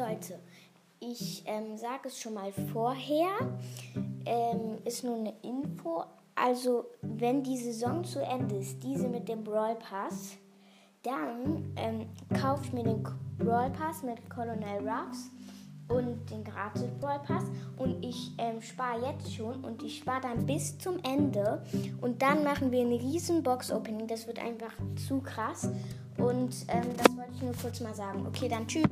Leute, ich ähm, sage es schon mal vorher, ähm, ist nur eine Info. Also, wenn die Saison zu Ende ist, diese mit dem Brawl Pass, dann ähm, kaufe ich mir den Brawl Pass mit Colonel Ruffs und den gratis Brawl Pass und ich ähm, spare jetzt schon und ich spare dann bis zum Ende und dann machen wir ein riesen Box Opening. Das wird einfach zu krass und ähm, das wollte ich nur kurz mal sagen. Okay, dann tschüss.